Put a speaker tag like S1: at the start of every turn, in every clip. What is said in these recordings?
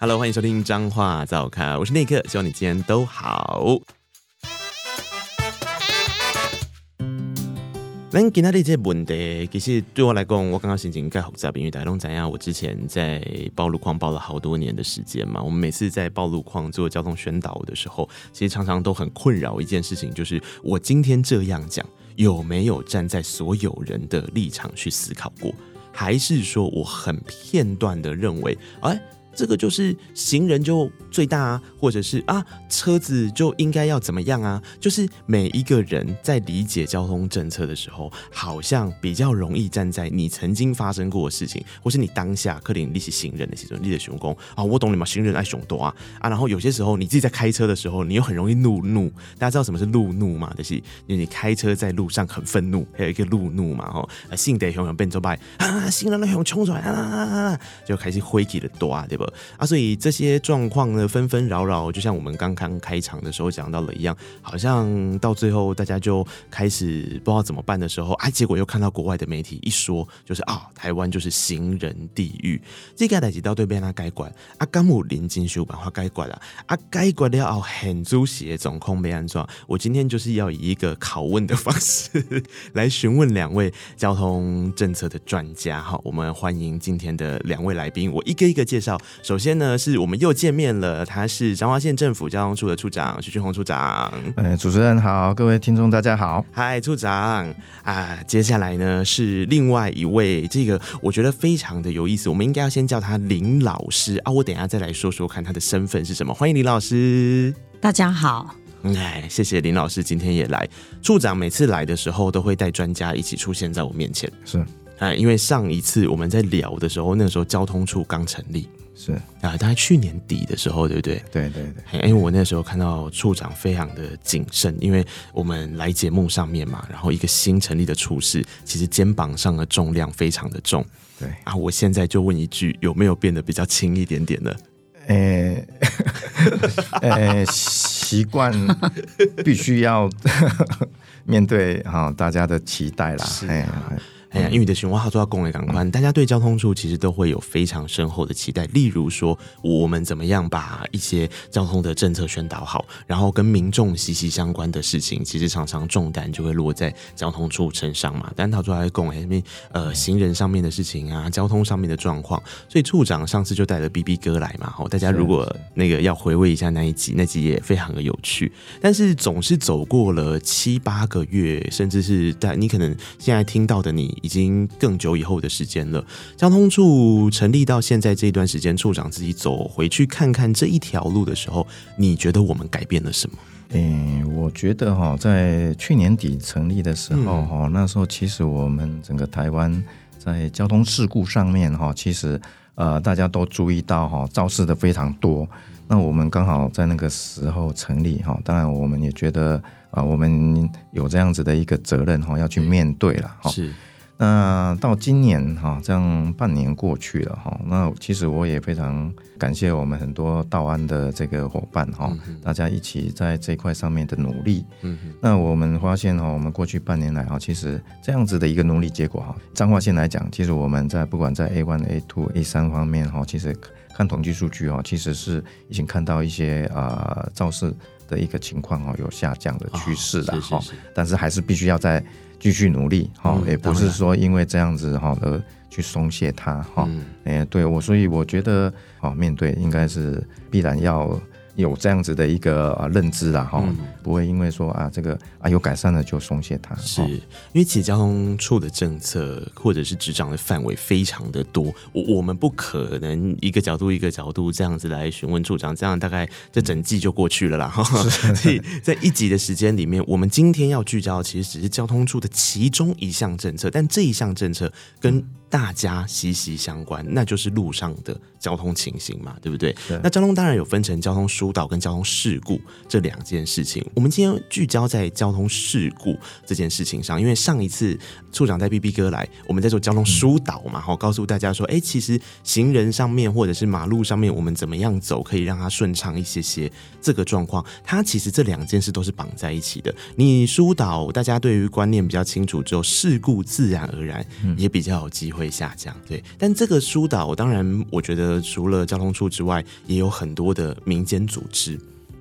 S1: Hello，欢迎收听彰话早咖，我是内克，希望你今天都好。那今天的这些问题，其实对我来讲，我刚刚心情更复杂，因为大家都知道，我之前在报路况报了好多年的时间嘛。我们每次在报路况做交通宣导的时候，其实常常都很困扰一件事情，就是我今天这样讲，有没有站在所有人的立场去思考过，还是说我很片段的认为，哎。这个就是行人就最大啊，或者是啊车子就应该要怎么样啊？就是每一个人在理解交通政策的时候，好像比较容易站在你曾经发生过的事情，或是你当下克林利息行人的这种立的雄功啊，我懂你嘛，行人爱熊多啊啊！然后有些时候你自己在开车的时候，你又很容易怒怒。大家知道什么是路怒吗？就是因为你开车在路上很愤怒，还有一个路怒嘛，吼，性得雄雄变做败啊，行人的熊冲出来啊，就开始挥起了多啊，对不？啊，所以这些状况呢，纷纷扰扰，就像我们刚刚开场的时候讲到了一样，好像到最后大家就开始不知道怎么办的时候，哎，结果又看到国外的媒体一说，就是啊，台湾就是行人地狱，这个代志到对边他该管啊，甘姆林金修版话该管了啊，该管的要很足协总控没安装。我今天就是要以一个拷问的方式 来询问两位交通政策的专家，哈，我们欢迎今天的两位来宾，我一个一个介绍。首先呢，是我们又见面了，他是彰化县政府交通处的处长徐俊宏处长。
S2: 哎，主持人好，各位听众大家好，
S1: 嗨，处长啊。接下来呢是另外一位，这个我觉得非常的有意思，我们应该要先叫他林老师啊。我等一下再来说说看他的身份是什么。欢迎林老师，
S3: 大家好。
S1: 哎，谢谢林老师今天也来。处长每次来的时候都会带专家一起出现在我面前，
S2: 是
S1: 哎，因为上一次我们在聊的时候，那个时候交通处刚成立。
S2: 是
S1: 啊，大概去年底的时候，对不对？
S2: 对对对。
S1: 因为我那时候看到处长非常的谨慎，因为我们来节目上面嘛，然后一个新成立的处室，其实肩膀上的重量非常的重。
S2: 对啊，
S1: 我现在就问一句，有没有变得比较轻一点点呢？
S2: 呃、欸，呃、欸，习惯 必须要 面对哈大家的期待啦。是啊。
S1: 哎呀，因为的循环号做到公维港宽，大家对交通处其实都会有非常深厚的期待。例如说，我们怎么样把一些交通的政策宣导好，然后跟民众息息相关的事情，其实常常重担就会落在交通处身上嘛。但他做来公维，呃，行人上面的事情啊，交通上面的状况，所以处长上次就带了 BB 哥来嘛。大家如果那个要回味一下那一集，那集也非常的有趣。但是总是走过了七八个月，甚至是在你可能现在听到的你。已经更久以后的时间了。交通处成立到现在这一段时间，处长自己走回去看看这一条路的时候，你觉得我们改变了什么？
S2: 诶，我觉得哈，在去年底成立的时候哈，嗯、那时候其实我们整个台湾在交通事故上面哈，其实呃大家都注意到哈，肇事的非常多。那我们刚好在那个时候成立哈，当然我们也觉得啊，我们有这样子的一个责任哈，要去面对了哈。是。那到今年哈，这样半年过去了哈，那其实我也非常感谢我们很多道安的这个伙伴哈，大家一起在这一块上面的努力。嗯，那我们发现哈，我们过去半年来哈，其实这样子的一个努力结果哈，彰化县来讲，其实我们在不管在 A one、A two、A 三方面哈，其实看统计数据哈，其实是已经看到一些啊肇事的一个情况哈，有下降的趋势了哈，但是还是必须要再。继续努力，哈，也不是说因为这样子哈而去松懈它，哈，哎，对我，所以我觉得，哦，面对应该是必然要。有这样子的一个啊认知啦，哈，不会因为说啊这个啊有改善了就松懈它。
S1: 是因为其实交通处的政策或者是执掌的范围非常的多，我我们不可能一个角度一个角度这样子来询问处长，这样大概这整季就过去了啦。所以在一集的时间里面，我们今天要聚焦其实只是交通处的其中一项政策，但这一项政策跟大家息息相关，那就是路上的交通情形嘛，对不对？对。那交通当然有分成交通疏导跟交通事故这两件事情。我们今天聚焦在交通事故这件事情上，因为上一次处长带 BB 哥来，我们在做交通疏导嘛，好、嗯，告诉大家说，哎，其实行人上面或者是马路上面，我们怎么样走可以让它顺畅一些些。这个状况，它其实这两件事都是绑在一起的。你疏导，大家对于观念比较清楚之后，事故自然而然也比较有机。会下降。对，但这个疏导，当然，我觉得除了交通处之外，也有很多的民间组织。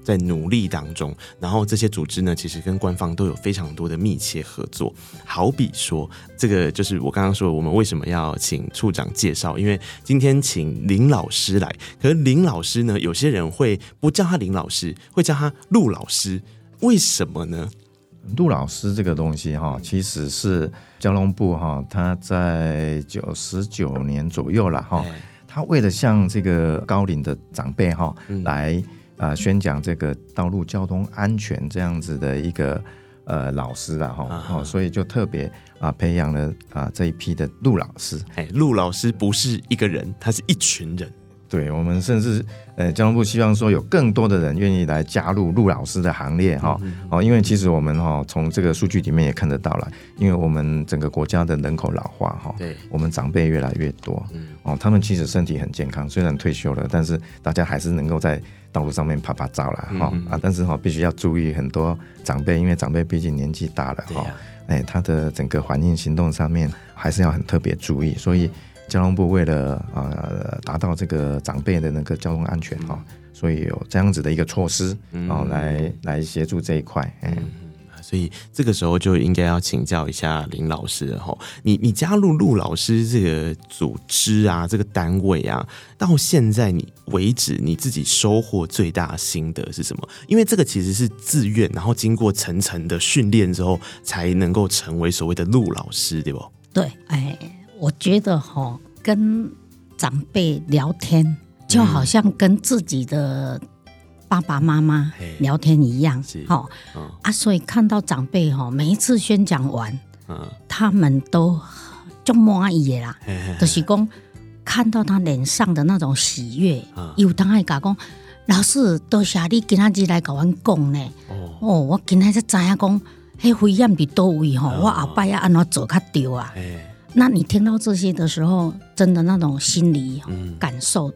S1: 在努力当中，然后这些组织呢，其实跟官方都有非常多的密切合作。好比说，这个就是我刚刚说，我们为什么要请处长介绍？因为今天请林老师来，可是林老师呢，有些人会不叫他林老师，会叫他陆老师，为什么呢？
S2: 陆老师这个东西哈，其实是交通部哈，他在九十九年左右了哈，他为了向这个高龄的长辈哈来。啊、呃，宣讲这个道路交通安全这样子的一个呃老师啦，哈，哦，所以就特别啊培养了啊这一批的陆老师。
S1: 哎，陆老师不是一个人，他是一群人。
S2: 对，我们甚至呃交通部希望说有更多的人愿意来加入陆老师的行列哈，哦，因为其实我们哈从这个数据里面也看得到了，因为我们整个国家的人口老化哈，对，我们长辈越来越多，哦，他们其实身体很健康，虽然退休了，但是大家还是能够在道路上面拍拍照了哈啊，但是哈必须要注意很多长辈，因为长辈毕竟年纪大了哈，哎，他的整个环境行动上面还是要很特别注意，所以。交通部为了呃达到这个长辈的那个交通安全哈，所以有这样子的一个措施，然后来来协助这一块。嗯，
S1: 所以这个时候就应该要请教一下林老师了哈。你你加入陆老师这个组织啊，这个单位啊，到现在你为止你自己收获最大的心得是什么？因为这个其实是自愿，然后经过层层的训练之后，才能够成为所谓的陆老师，对不？
S3: 对，哎。我觉得哈，跟长辈聊天就好像跟自己的爸爸妈妈聊天一样，好啊，所以看到长辈哈，每一次宣讲完，他们都就满意啦，就是讲看到他脸上的那种喜悦，有当爱讲，老师多谢你今仔日来跟我讲呢，哦，我今仔才知影讲，迄危险伫倒位吼，我后摆要安怎做较对啊。那你听到这些的时候，真的那种心理感受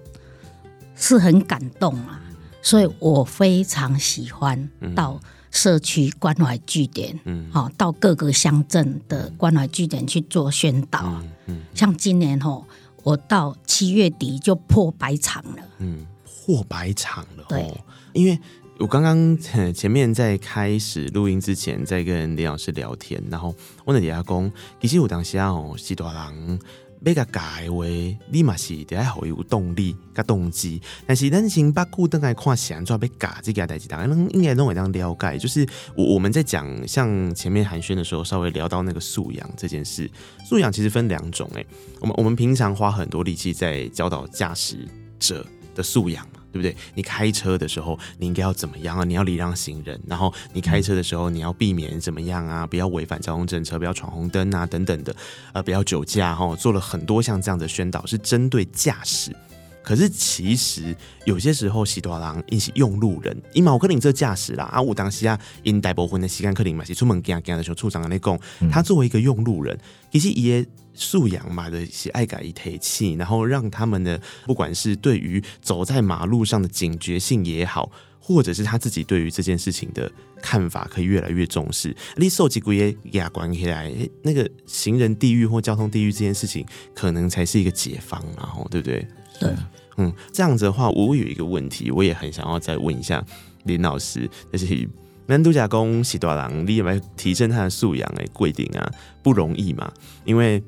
S3: 是很感动啊，所以我非常喜欢到社区关怀据点，嗯。好，到各个乡镇的关怀据点去做宣导。嗯像今年吼，我到七月底就破百场了，嗯，
S1: 破百场了，对，因为。我刚刚前面在开始录音之前，在跟林老师聊天，然后我那底下讲，其实有当时啊，哦，是大人要甲改为立马是得好有动力甲动机，但是咱先把固灯来看是安怎要教这件代志，大家应该拢会当了解。就是我我们在讲像前面寒暄的时候，稍微聊到那个素养这件事，素养其实分两种，诶，我们我们平常花很多力气在教导驾驶者的素养。对不对？你开车的时候，你应该要怎么样啊？你要礼让行人，然后你开车的时候，你要避免怎么样啊？不要违反交通政策，不要闯红灯啊，等等的，呃，不要酒驾哈。做了很多像这样的宣导，是针对驾驶。可是其实有些时候，喜多郎一起用路人，因毛克林这驾驶啦啊，我当时啊，因大部分的时间克林嘛是出门行行的时候，处长跟你讲，他作为一个用路人，其实也素养嘛的是爱改一台气，然后让他们的不管是对于走在马路上的警觉性也好，或者是他自己对于这件事情的看法，可以越来越重视。你手机归也也关起来，那个行人地狱或交通地狱这件事情，可能才是一个解放，然后对不对？
S3: 对，
S1: 嗯，这样子的话，我有一个问题，我也很想要再问一下林老师，就是难度假工喜多郎，你有没有提升他的素养？哎，规定啊，不容易嘛，因为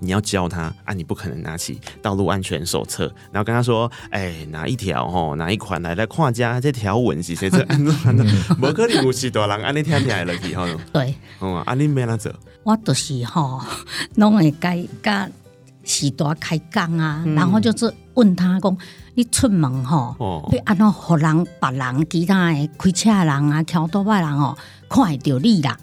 S1: 你要教他啊，你不可能拿起道路安全手册，然后跟他说，哎、欸，哪一条吼，哪一款来来看家这条文是谁这？不可能有喜多郎，安尼听听来了去吼。
S3: 对，
S1: 嗯，安尼没那做，
S3: 我都是吼，拢会改改。时大开讲啊，然后就是问他讲：你出门吼，要安怎互人、别人、其他的开车的人啊、骑多摆人哦，看会到你啦。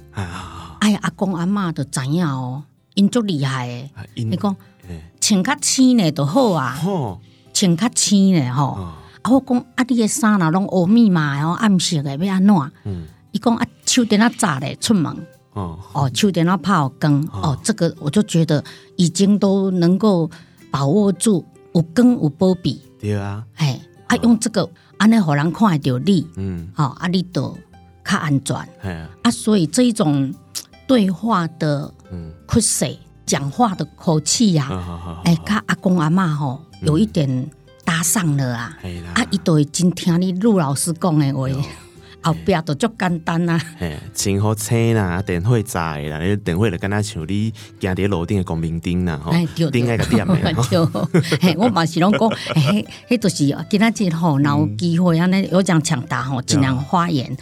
S3: 哎呀，阿公阿嬷都知影哦，因足厉害的。你讲穿较浅的就好啊，穿较浅的吼。啊，我讲啊，你的衫啦拢乌密码哦，暗色的要安怎？伊讲啊，手电啊早嘞出门。哦，手电啊泡光哦，这个我就觉得已经都能够把握住有光有保庇。
S1: 对啊，
S3: 哎，啊用这个安尼互人看得到你，嗯，好，啊你都较安全，啊，所以这一种对话的嗯，趋势讲话的口气呀、啊，哎，跟阿公阿妈吼有一点搭上了啊，嗯、啊，伊都会真听你陆老师讲的话。后壁都足简单呐，
S1: 嘿，真好车啦，电火在啦，你电火就敢若像你行伫路顶的光明灯啦，吼，顶个个点
S3: 的，嘿，我嘛是拢讲，嘿，迄就是今仔日吼，若有机会安尼有这样抢答吼，尽量发言，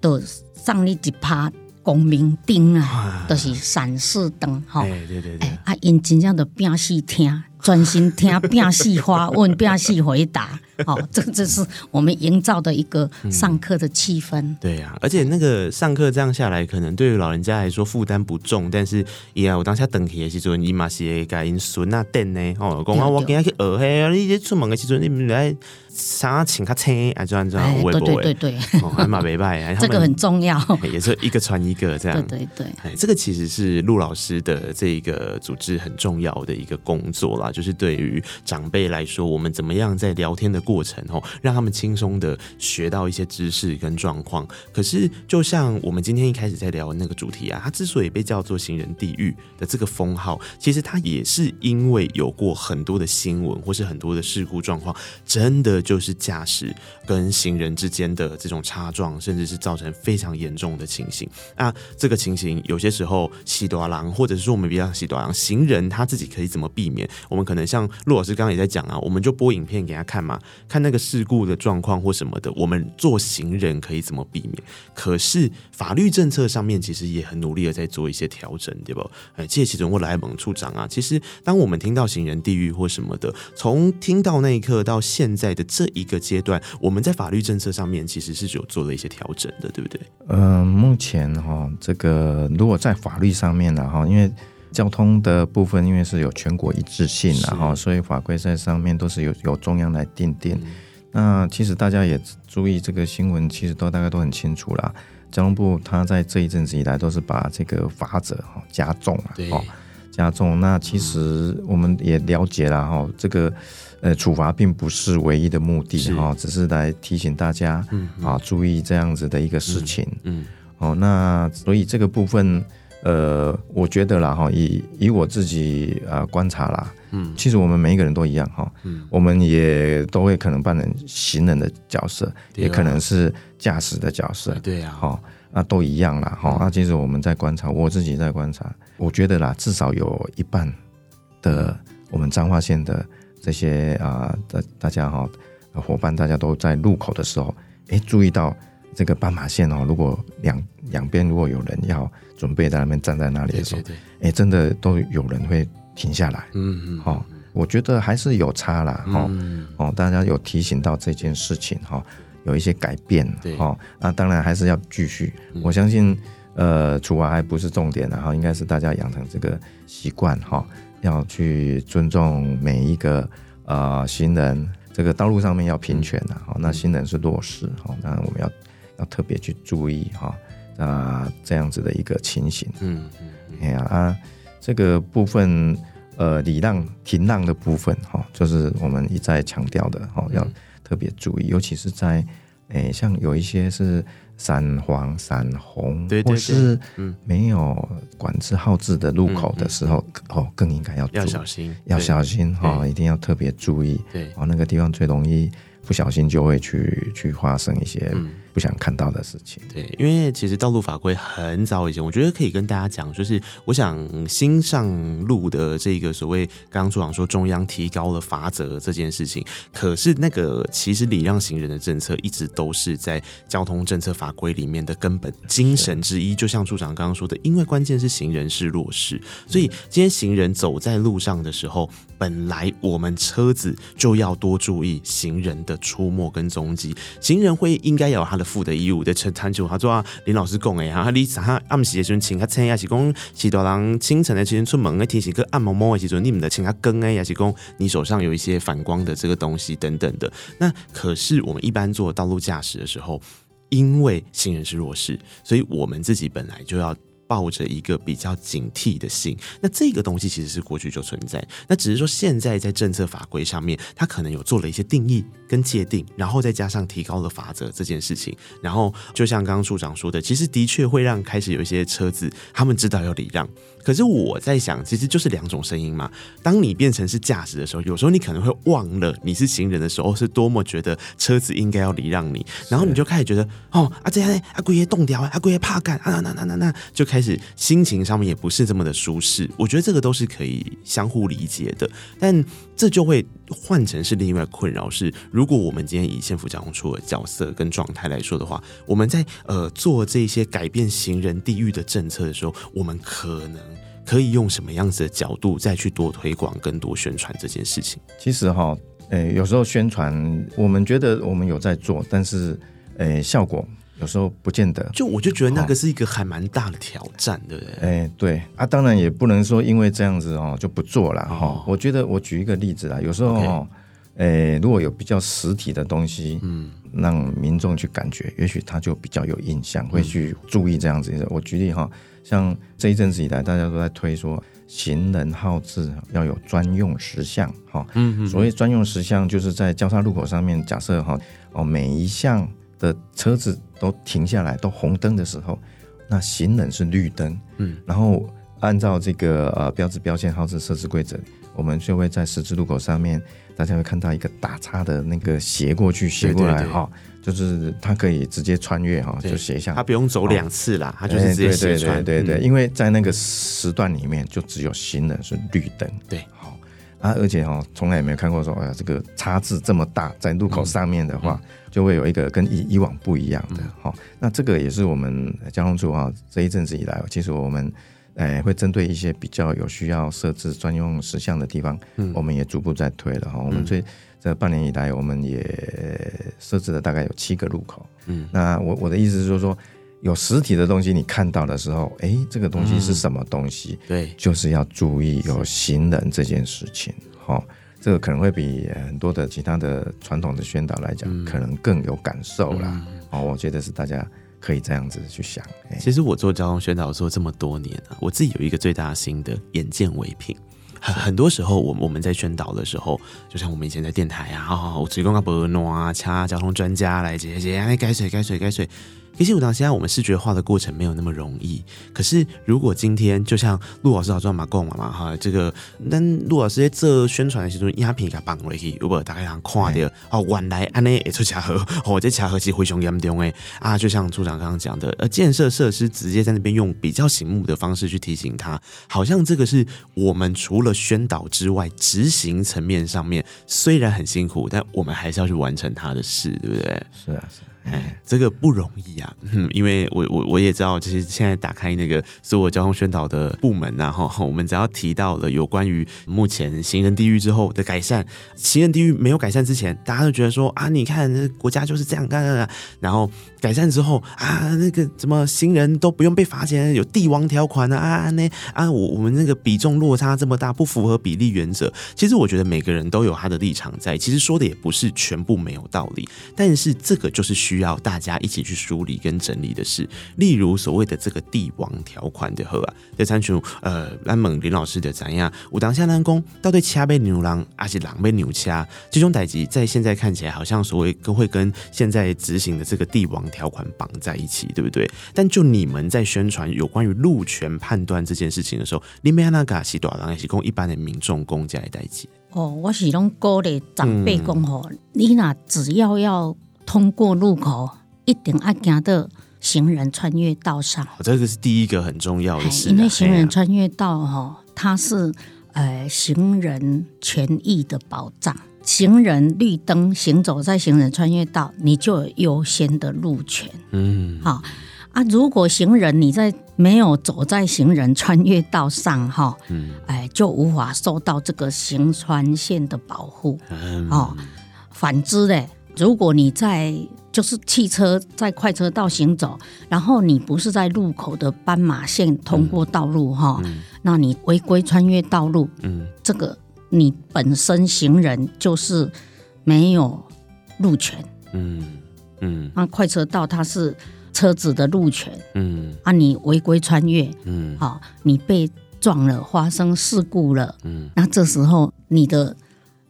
S3: 都上你一趴光明灯啊，都是闪示灯，吼，对对对，啊，因真正的变细听。专心听，变细发问，变细回答。好，这这是我们营造的一个上课的气氛。嗯、
S1: 对呀、啊，而且那个上课这样下来，可能对于老人家来说负担不重。但是，呀，我当下等起的时阵，伊嘛是会甲因孙啊等呢。哦，讲啊，我今日去学嘿，你这出门的时阵，你们来。啥请他车啊？这样这样？对对对对，还蛮没拜。
S3: 这个很重要，
S1: 也是一个传一个这样。
S3: 对对对，
S1: 哎，这个其实是陆老师的这个组织很重要的一个工作啦，就是对于长辈来说，我们怎么样在聊天的过程哦，让他们轻松的学到一些知识跟状况。可是，就像我们今天一开始在聊的那个主题啊，它之所以被叫做“行人地狱”的这个封号，其实它也是因为有过很多的新闻或是很多的事故状况，真的。就是驾驶跟行人之间的这种擦撞，甚至是造成非常严重的情形。那这个情形有些时候喜多郎，或者是说我们比较喜多郎，行人他自己可以怎么避免？我们可能像陆老师刚刚也在讲啊，我们就播影片给他看嘛，看那个事故的状况或什么的。我们做行人可以怎么避免？可是法律政策上面其实也很努力的在做一些调整，对不？哎，谢启忠或来蒙处长啊，其实当我们听到行人地狱或什么的，从听到那一刻到现在的。这一个阶段，我们在法律政策上面其实是有做了一些调整的，对不对？
S2: 呃，目前哈，这个如果在法律上面呢，哈，因为交通的部分，因为是有全国一致性，然后所以法规在上面都是由由中央来定定。嗯、那其实大家也注意这个新闻，其实都大概都很清楚啦。交通部他在这一阵子以来都是把这个法则哈加重了，哦，加重。那其实我们也了解了哈，这个。呃，处罚并不是唯一的目的哈，只是来提醒大家啊，注意这样子的一个事情。嗯，哦，那所以这个部分，呃，我觉得啦哈，以以我自己啊观察啦，嗯，其实我们每一个人都一样哈，嗯，我们也都会可能扮演行人的角色，也可能是驾驶的角色，
S1: 对呀，
S2: 哈，那都一样啦哈。那其实我们在观察，我自己在观察，我觉得啦，至少有一半的我们彰化县的。这些啊，大大家哈，伙伴，大家都在路口的时候，哎，注意到这个斑马线哦。如果两两边如果有人要准备在那边站在那里的时候，哎，真的都有人会停下来。嗯嗯。好，我觉得还是有差啦。哈。哦，大家有提醒到这件事情哈，有一些改变。对。哈，那当然还是要继续。我相信，呃，处罚还不是重点，然后应该是大家养成这个习惯哈。要去尊重每一个呃行人，这个道路上面要平权的哈，那行人是弱势哈，那我们要要特别去注意哈啊这样子的一个情形，嗯嗯，哎呀啊这个部分呃礼让停让的部分哈，就是我们一再强调的哈，要特别注意，尤其是在诶像有一些是。闪黄、闪红，对对对，或是没有管制号志的路口的时候，嗯、哦，更应该要
S1: 要小心，
S2: 要小心哈，一定要特别注意。对，哦，那个地方最容易不小心就会去去发生一些。嗯不想看到的事情。
S1: 对，因为其实道路法规很早以前，我觉得可以跟大家讲，就是我想新上路的这个所谓刚刚处长说中央提高了罚则这件事情，可是那个其实礼让行人的政策一直都是在交通政策法规里面的根本精神之一。就像处长刚刚说的，因为关键是行人是弱势，所以今天行人走在路上的时候，本来我们车子就要多注意行人的出没跟踪迹，行人会应该有他的负的义务在陈谈就他说啊，林老师讲哎哈，你啥暗时的时候请他车，还是讲许多人清晨的时间出门，哎提醒个暗蒙蒙的时候，你们的请他跟哎，还是讲你手上有一些反光的这个东西等等的。那可是我们一般做道路驾驶的时候，因为行人是弱势，所以我们自己本来就要抱着一个比较警惕的心。那这个东西其实是过去就存在，那只是说现在在政策法规上面，它可能有做了一些定义跟界定，然后再加上提高了法则这件事情。然后就像刚刚处长说的，其实的确会让开始有一些车子，他们知道要礼让。可是我在想，其实就是两种声音嘛。当你变成是驾驶的时候，有时候你可能会忘了你是行人的时候，是多么觉得车子应该要礼让你，然后你就开始觉得哦，啊这样啊，龟爷冻掉啊，龟爷怕干啊，那那那那，就开始心情上面也不是这么的舒适。我觉得这个都是可以相互理解的，但这就会换成是另外困扰是，如果我们今天以县府交通处的角色跟状态来说的话，我们在呃做这些改变行人地域的政策的时候，我们可能。可以用什么样子的角度再去多推广、更多宣传这件事情？
S2: 其实哈，诶，有时候宣传，我们觉得我们有在做，但是，诶，效果有时候不见得。
S1: 就我就觉得那个是一个还蛮大的挑战，对不对？
S2: 诶，对啊，当然也不能说因为这样子哦就不做了哈。哦、我觉得我举一个例子啦，有时候哦，诶 Okay，如果有比较实体的东西，嗯，让民众去感觉，也许他就比较有印象，会去注意这样子。嗯、我举例哈。像这一阵子以来，大家都在推说行人号志要有专用石像，哈，嗯，所谓专用石像，就是在交叉路口上面，假设哈，哦，每一项的车子都停下来，都红灯的时候，那行人是绿灯，嗯，然后按照这个呃标志标线号志设置规则，我们就会在十字路口上面，大家会看到一个打叉的那个斜过去斜过来哈。就是它可以直接穿越哈，就斜向，
S1: 它不用走两次啦，它就是直接斜穿。
S2: 对对对，因为在那个时段里面，就只有行人是绿灯。
S1: 对，
S2: 好啊，而且哈，从来也没有看过说，哎呀，这个差字这么大，在路口上面的话，就会有一个跟以以往不一样的。好，那这个也是我们交通处哈，这一阵子以来，其实我们哎会针对一些比较有需要设置专用石像的地方，我们也逐步在推了哈，我们最。这半年以来，我们也设置了大概有七个路口。嗯，那我我的意思是说，说有实体的东西，你看到的时候，哎，这个东西是什么东西？嗯、对，就是要注意有行人这件事情。好、哦，这个可能会比很多的其他的传统的宣导来讲，嗯、可能更有感受啦。嗯、哦，我觉得是大家可以这样子去想。
S1: 其实我做交通宣导做这么多年啊，我自己有一个最大的心得：眼见为凭。很很多时候，我我们在宣导的时候，就像我们以前在电台啊，哦，我提供个伯诺啊，掐交通专家来解解，哎，该水该水该水。其实我当现在我们视觉化的过程没有那么容易。可是如果今天就像陆老师好像马共嘛嘛哈，这个那陆老师在这宣传的时候，鸦片给绑回去，如果大家人看到哦，原来安内也出车祸，哦，这桥河其实非常严重诶啊，就像处长刚刚讲的，呃，建设设施直接在那边用比较醒目的方式去提醒他，好像这个是我们除了宣导之外，执行层面上面虽然很辛苦，但我们还是要去完成他的事，对不对？
S2: 是啊，是。
S1: 哎，这个不容易啊，嗯，因为我我我也知道，就是现在打开那个所有交通宣导的部门然后我们只要提到了有关于目前行人地狱之后的改善，行人地狱没有改善之前，大家都觉得说啊，你看这国家就是这样干干干，然后改善之后啊，那个什么行人都不用被罚钱，有帝王条款啊啊那啊，我我们那个比重落差这么大，不符合比例原则。其实我觉得每个人都有他的立场在，其实说的也不是全部没有道理，但是这个就是需要大家一起去梳理跟整理的事，例如所谓的这个帝王条款的和啊，在参选呃兰蒙林老师的怎样，武当下南宫到底掐被牛郎还是狼被牛掐？这种代志在现在看起来好像所谓都会跟现在执行的这个帝王条款绑在一起，对不对？但就你们在宣传有关于路权判断这件事情的时候，你们那个是多少人是供一般的民众公家的代志？
S3: 哦，我是拢鼓励长辈讲吼，你那只要要通过路口。一定要行到行人穿越道上，
S1: 这个是第一个很重要的事。
S3: 因为行人穿越道哈，它是呃行人权益的保障。行人绿灯行走在行人穿越道，你就有优先的路权。嗯，好啊。如果行人你在没有走在行人穿越道上哈，嗯，哎，就无法受到这个行穿线的保护。嗯，哦，反之嘞，如果你在就是汽车在快车道行走，然后你不是在路口的斑马线通过道路哈，那你违规穿越道路，嗯，这个你本身行人就是没有路权，嗯嗯，那快车道它是车子的路权，嗯，啊，你违规穿越，嗯，好，你被撞了，发生事故了，嗯，那这时候你的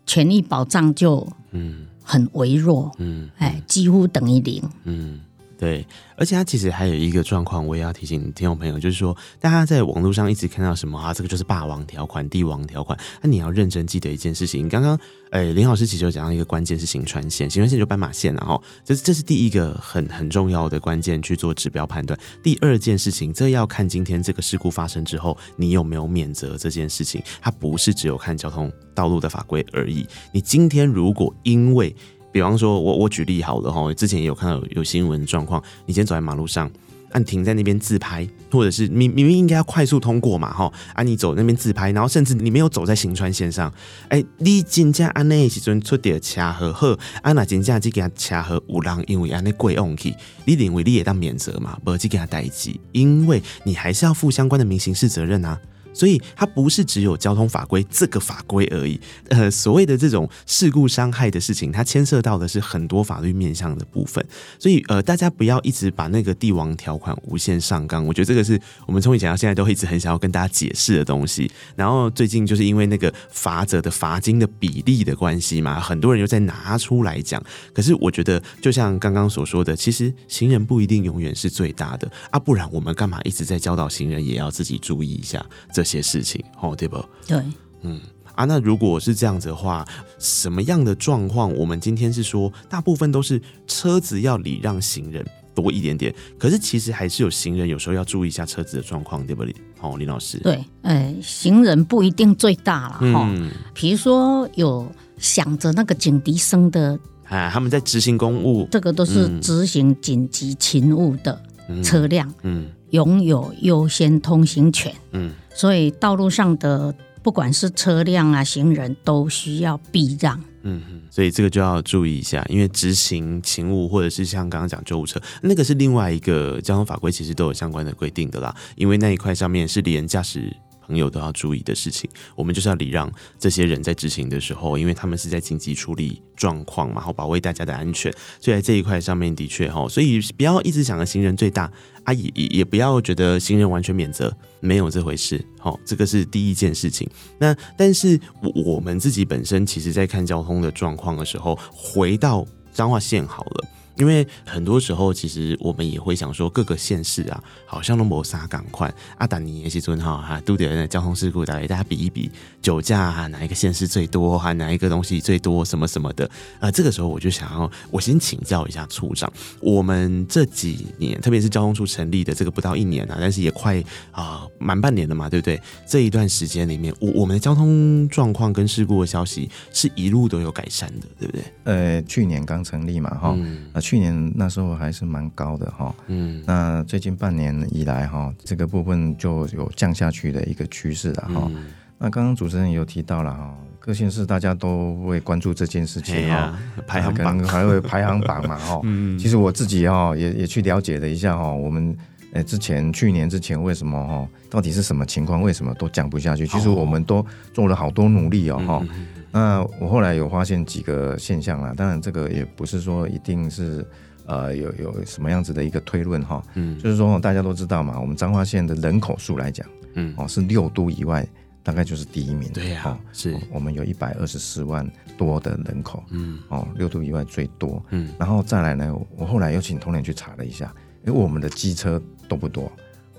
S3: 权益保障就，嗯，很微弱，嗯，哎，几乎等于零，
S1: 嗯。对，而且它其实还有一个状况，我也要提醒听众朋友，就是说，大家在网络上一直看到什么啊，这个就是霸王条款、帝王条款，那你要认真记得一件事情。刚刚，诶，林老师其实有讲到一个关键是行穿线，行穿线就斑马线，然后这这是第一个很很重要的关键去做指标判断。第二件事情，这要看今天这个事故发生之后，你有没有免责这件事情，它不是只有看交通道路的法规而已。你今天如果因为比方说，我我举例好了哈，之前也有看到有新闻状况，你今天走在马路上，按停在那边自拍，或者是明明明应该要快速通过嘛哈，啊你走那边自拍，然后甚至你没有走在行穿线上，哎、欸，你真正安内时阵出点车祸好，啊那真正这件车祸有人因为安内过往去，你认为你也当免责嘛？不去给他代志，因为你还是要负相关的民刑事责任啊。所以它不是只有交通法规这个法规而已，呃，所谓的这种事故伤害的事情，它牵涉到的是很多法律面向的部分。所以呃，大家不要一直把那个帝王条款无限上纲，我觉得这个是我们从以前到现在都一直很想要跟大家解释的东西。然后最近就是因为那个罚则的罚金的比例的关系嘛，很多人又在拿出来讲。可是我觉得，就像刚刚所说的，其实行人不一定永远是最大的啊，不然我们干嘛一直在教导行人也要自己注意一下。这些事情，哦，对不？
S3: 对，
S1: 嗯啊，那如果是这样子的话，什么样的状况？我们今天是说，大部分都是车子要礼让行人多一点点，可是其实还是有行人有时候要注意一下车子的状况，对不对？哦，林老师，
S3: 对，呃，行人不一定最大了哈。嗯，比如说有响着那个警笛声的，
S1: 啊，他们在执行公务，
S3: 这个都是执行紧急勤务的车辆，嗯。嗯拥有优先通行权，嗯，所以道路上的不管是车辆啊、行人，都需要避让，
S1: 嗯，所以这个就要注意一下，因为执行勤务或者是像刚刚讲救护车，那个是另外一个交通法规，其实都有相关的规定的啦，因为那一块上面是连驾驶。朋友都要注意的事情，我们就是要礼让这些人在执行的时候，因为他们是在紧急处理状况嘛，然后保卫大家的安全，所以在这一块上面的确哈，所以不要一直想着行人最大啊，也也不要觉得行人完全免责，没有这回事。好，这个是第一件事情。那但是我们自己本身其实在看交通的状况的时候，回到彰化县好了。因为很多时候，其实我们也会想说，各个县市啊，好像都没啥赶快。阿达尼也是尊哈哈，都得交通事故，大家比一比，酒驾哈，哪一个县市最多，哈，哪一个东西最多，什么什么的。啊、呃，这个时候我就想要，我先请教一下处长，我们这几年，特别是交通处成立的这个不到一年啊，但是也快啊、呃、满半年了嘛，对不对？这一段时间里面，我我们的交通状况跟事故的消息是一路都有改善的，对不对？
S2: 呃，去年刚成立嘛，哈、嗯，去年那时候还是蛮高的哈，嗯，那最近半年以来哈，这个部分就有降下去的一个趋势了哈。嗯、那刚刚主持人有提到了哈，各县市大家都会关注这件事情哈，
S1: 啊、排行榜
S2: 还会排行榜嘛哈。嗯，其实我自己哈也也去了解了一下哈，我们哎之前去年之前为什么哈，到底是什么情况？为什么都降不下去？其实我们都做了好多努力哦哈。那我后来有发现几个现象啦，当然这个也不是说一定是。呃，有有什么样子的一个推论哈？嗯，就是说大家都知道嘛，我们彰化县的人口数来讲，嗯，哦是六都以外大概就是第一名，
S1: 对呀，是
S2: 我们有一百二十四万多的人口，嗯，哦六都以外最多，嗯，然后再来呢，我后来又请同仁去查了一下，哎，我们的机车多不多？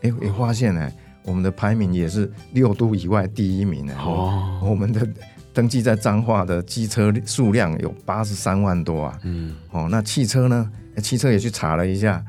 S2: 哎，也发现呢，我们的排名也是六都以外第一名呢，哦，我们的。登记在彰化的机车数量有八十三万多啊，嗯，哦，那汽车呢？汽车也去查了一下，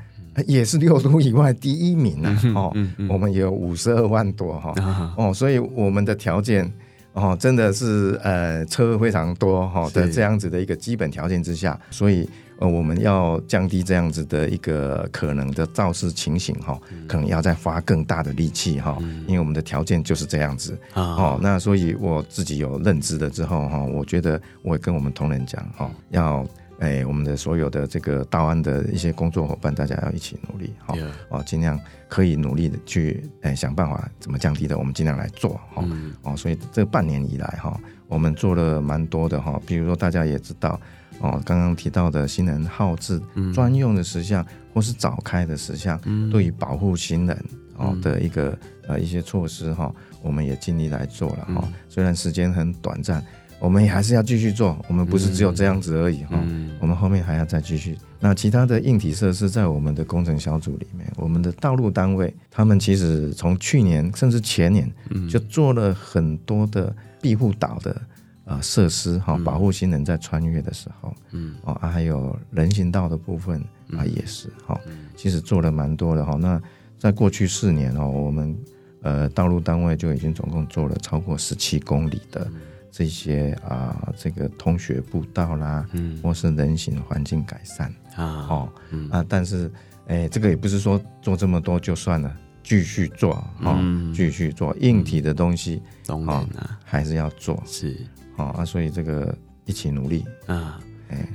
S2: 也是六都以外第一名啊，哦，嗯嗯、我们也有五十二万多哈，哦，哦，所以我们的条件哦，真的是呃车非常多哈的这样子的一个基本条件之下，所以。呃，我们要降低这样子的一个可能的肇事情形哈，可能要再花更大的力气哈，因为我们的条件就是这样子。哦。那所以我自己有认知了之后哈，我觉得我也跟我们同仁讲哈，要哎我们的所有的这个道安的一些工作伙伴，大家要一起努力哈，哦，尽量可以努力的去哎想办法怎么降低的，我们尽量来做哈。哦，所以这半年以来哈。我们做了蛮多的哈，比如说大家也知道哦，刚刚提到的行人号志专用的石像，或是早开的时相，对于保护行人哦的一个呃一些措施哈，我们也尽力来做了哈。虽然时间很短暂。我们也还是要继续做，我们不是只有这样子而已哈，我们后面还要再继续。那其他的硬体设施在我们的工程小组里面，我们的道路单位，他们其实从去年甚至前年就做了很多的庇护岛的啊设施哈，保护行人在穿越的时候，嗯啊，还有人行道的部分啊也是哈，其实做了蛮多的哈。那在过去四年哦，我们呃道路单位就已经总共做了超过十七公里的。这些啊、呃，这个通学步道啦，嗯，或是人行环境改善。啊，哦，嗯、啊，但是，哎，这个也不是说做这么多就算了，继续做，哦，嗯、继续做硬体的东西，嗯、当然啊哦，还是要做，是，啊，所以这个一起努力。啊。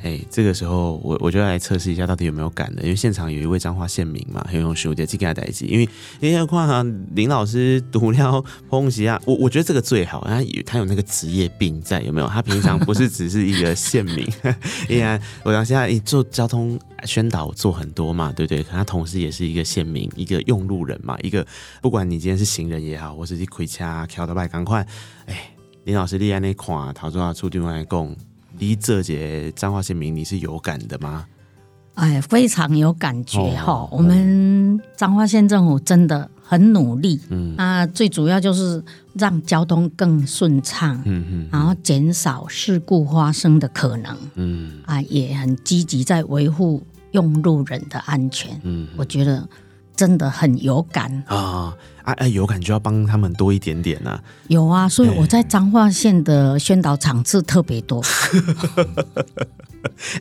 S1: 哎，这个时候我我就要来测试一下到底有没有赶的，因为现场有一位彰化县民嘛，很用手机去给他代机，因为因为看哈林老师读了风习啊，我我觉得这个最好，他有他有那个职业病在，有没有？他平常不是只是一个县民，因为我想现在做交通宣导做很多嘛，对不对？可他同时也是一个县民，一个用路人嘛，一个不管你今天是行人也好，或是去开车跳到拜赶快，哎，林老师立安那款，陶中啊出电话来讲。第一这节彰化县民，你是有感的吗？
S3: 哎，非常有感觉哈！哦、我们彰化县政府真的很努力，嗯啊，最主要就是让交通更顺畅，嗯嗯，嗯然后减少事故发生的可能，嗯啊，也很积极在维护用路人的安全，嗯，我觉得。真的很有感
S1: 啊！啊啊，有感就要帮他们多一点点啊。
S3: 有啊，所以我在彰化县的宣导场次特别多。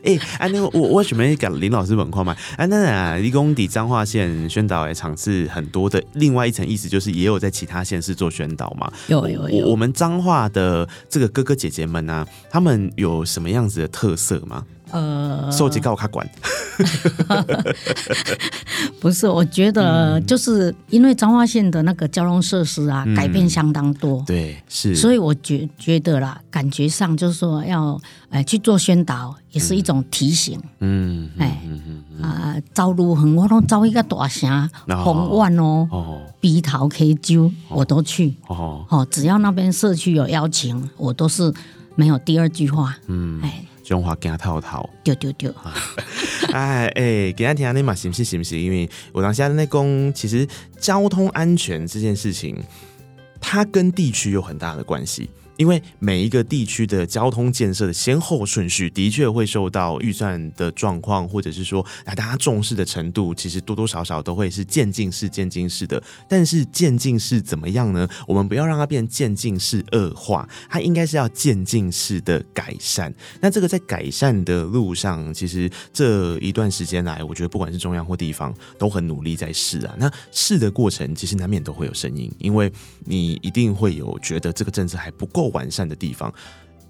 S1: 哎、欸，哎、啊，那我我为什么讲林老师本况嘛？哎、啊，那啊，理工底彰化县宣导的场次很多的，另外一层意思就是也有在其他县市做宣导嘛。
S3: 有有有，
S1: 我，我们彰化的这个哥哥姐姐们啊，他们有什么样子的特色吗？呃，收集高卡管，
S3: 不是，我觉得就是因为彰化县的那个交通设施啊，嗯、改变相当多，
S1: 对，是，
S3: 所以我觉觉得啦，感觉上就是说要呃去做宣导，也是一种提醒，嗯，哎，啊，走路横我都走一个大城红万哦，哦，鼻头 K 揪我都去，哦，哦，只要那边社区有邀请，我都是没有第二句话，嗯，哎。
S1: 中华跟他套套，
S3: 丢丢丢！
S1: 哎哎，给他听下那嘛，行不行？行不行？因为我当下那公，其实交通安全这件事情，它跟地区有很大的关系。因为每一个地区的交通建设的先后顺序，的确会受到预算的状况，或者是说啊大家重视的程度，其实多多少少都会是渐进式、渐进式的。但是渐进式怎么样呢？我们不要让它变渐进式恶化，它应该是要渐进式的改善。那这个在改善的路上，其实这一段时间来，我觉得不管是中央或地方，都很努力在试啊。那试的过程，其实难免都会有声音，因为你一定会有觉得这个政策还不够。完善的地方，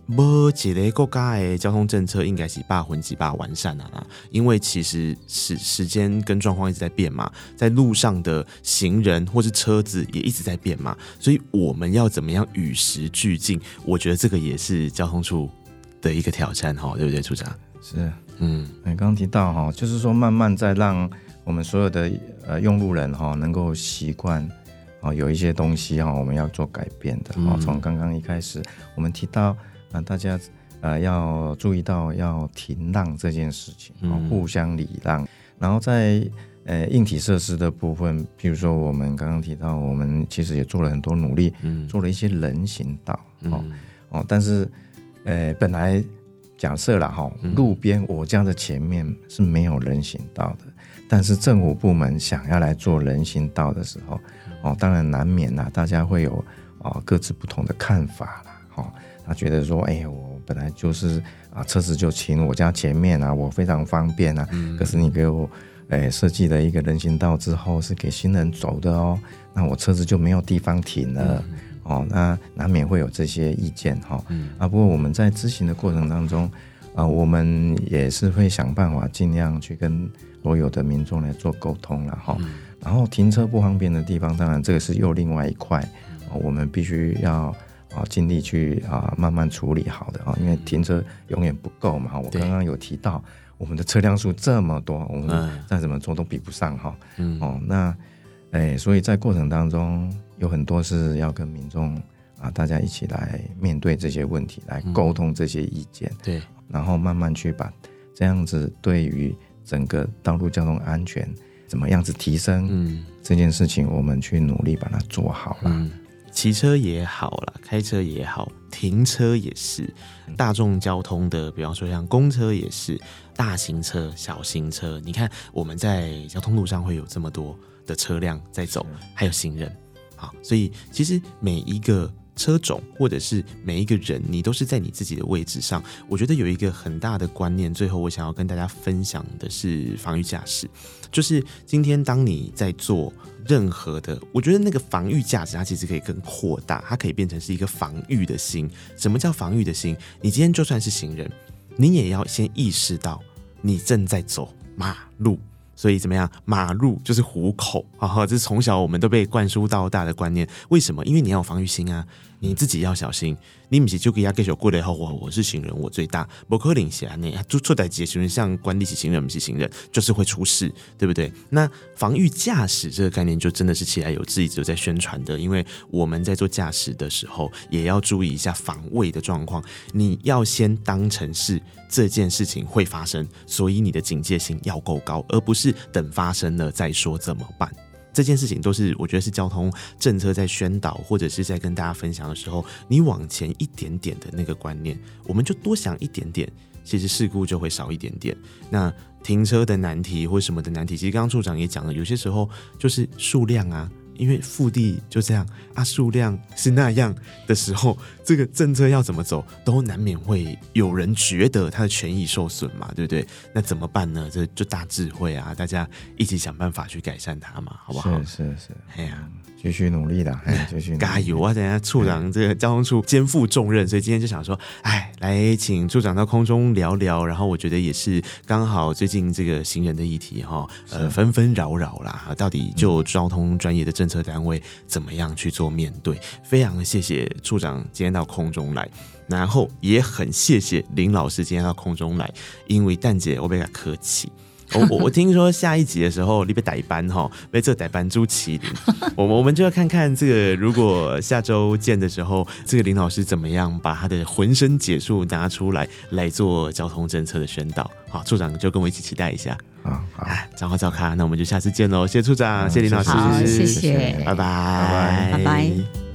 S1: 没几个国家的交通政策应该是百分之百完善啊！因为其实时时间跟状况一直在变嘛，在路上的行人或是车子也一直在变嘛，所以我们要怎么样与时俱进？我觉得这个也是交通处的一个挑战哈，对不对，处长？
S2: 是，嗯，你刚刚提到哈，就是说慢慢在让我们所有的呃用路人哈能够习惯。哦，有一些东西哈，我们要做改变的。哦，从刚刚一开始，我们提到啊，大家呃要注意到要停让这件事情，哦，互相礼让。然后在呃硬体设施的部分，譬如说我们刚刚提到，我们其实也做了很多努力，做了一些人行道。哦哦，但是呃本来假设了哈，路边我家的前面是没有人行道的，但是政府部门想要来做人行道的时候。哦，当然难免呐，大家会有啊各自不同的看法啦。哦，他觉得说，哎，我本来就是啊，车子就停我家前面啊，我非常方便啊。嗯。可是你给我哎设计了一个人行道之后，是给行人走的哦，那我车子就没有地方停了。嗯。哦，那难免会有这些意见哈。嗯。啊，不过我们在咨询的过程当中啊，我们也是会想办法尽量去跟所有的民众来做沟通了哈。嗯然后停车不方便的地方，当然这个是又另外一块，我们必须要啊尽力去啊慢慢处理好的啊，因为停车永远不够嘛。我刚刚有提到，我们的车辆数这么多，我们再怎么做都比不上哈。嗯，哦，那哎，所以在过程当中有很多是要跟民众啊大家一起来面对这些问题，来沟通这些意见。对，然后慢慢去把这样子对于整个道路交通安全。怎么样子提升？嗯，这件事情我们去努力把它做好了。嗯，
S1: 骑车也好了，开车也好，停车也是，大众交通的，比方说像公车也是，大型车、小型车。你看我们在交通路上会有这么多的车辆在走，还有行人。好，所以其实每一个。车种或者是每一个人，你都是在你自己的位置上。我觉得有一个很大的观念，最后我想要跟大家分享的是防御驾驶，就是今天当你在做任何的，我觉得那个防御驾驶它其实可以更扩大，它可以变成是一个防御的心。什么叫防御的心？你今天就算是行人，你也要先意识到你正在走马路。所以怎么样？马路就是虎口，哈哈，这是从小我们都被灌输到大的观念。为什么？因为你要有防御心啊，你自己要小心。你不是就给他给小过来后，我我是行人，我最大。不可能写那出错在结行像管理起行人不是行人，就是会出事，对不对？那防御驾驶这个概念就真的是起来有自己就在宣传的，因为我们在做驾驶的时候，也要注意一下防卫的状况。你要先当成是这件事情会发生，所以你的警戒心要够高，而不是等发生了再说怎么办。这件事情都是我觉得是交通政策在宣导或者是在跟大家分享的时候，你往前一点点的那个观念，我们就多想一点点，其实事故就会少一点点。那停车的难题或什么的难题，其实刚刚处长也讲了，有些时候就是数量啊。因为腹地就这样啊，数量是那样的时候，这个政策要怎么走，都难免会有人觉得他的权益受损嘛，对不对？那怎么办呢？这就大智慧啊，大家一起想办法去改善它嘛，好不好？
S2: 是是是，
S1: 哎呀。
S2: 继续努力的，继续
S1: 加油啊！等下处长这个交通处肩负重任，所以今天就想说，哎，来请处长到空中聊聊。然后我觉得也是刚好最近这个行人的议题哈，呃，纷纷扰扰啦，到底就交通专业的政策单位怎么样去做面对？非常的谢谢处长今天到空中来，然后也很谢谢林老师今天到空中来，因为蛋姐我比较客气。我我我听说下一集的时候你被逮班哈，被这逮班朱麒麟，我们我们就要看看这个，如果下周见的时候，这个林老师怎么样把他的浑身解数拿出来来做交通政策的宣导。好，处长就跟我一起期待一下。啊！好，张华照咖，那我们就下次见喽，谢谢处长，谢谢。林老师，
S3: 谢谢，
S1: 拜拜，
S2: 拜拜，
S3: 拜拜。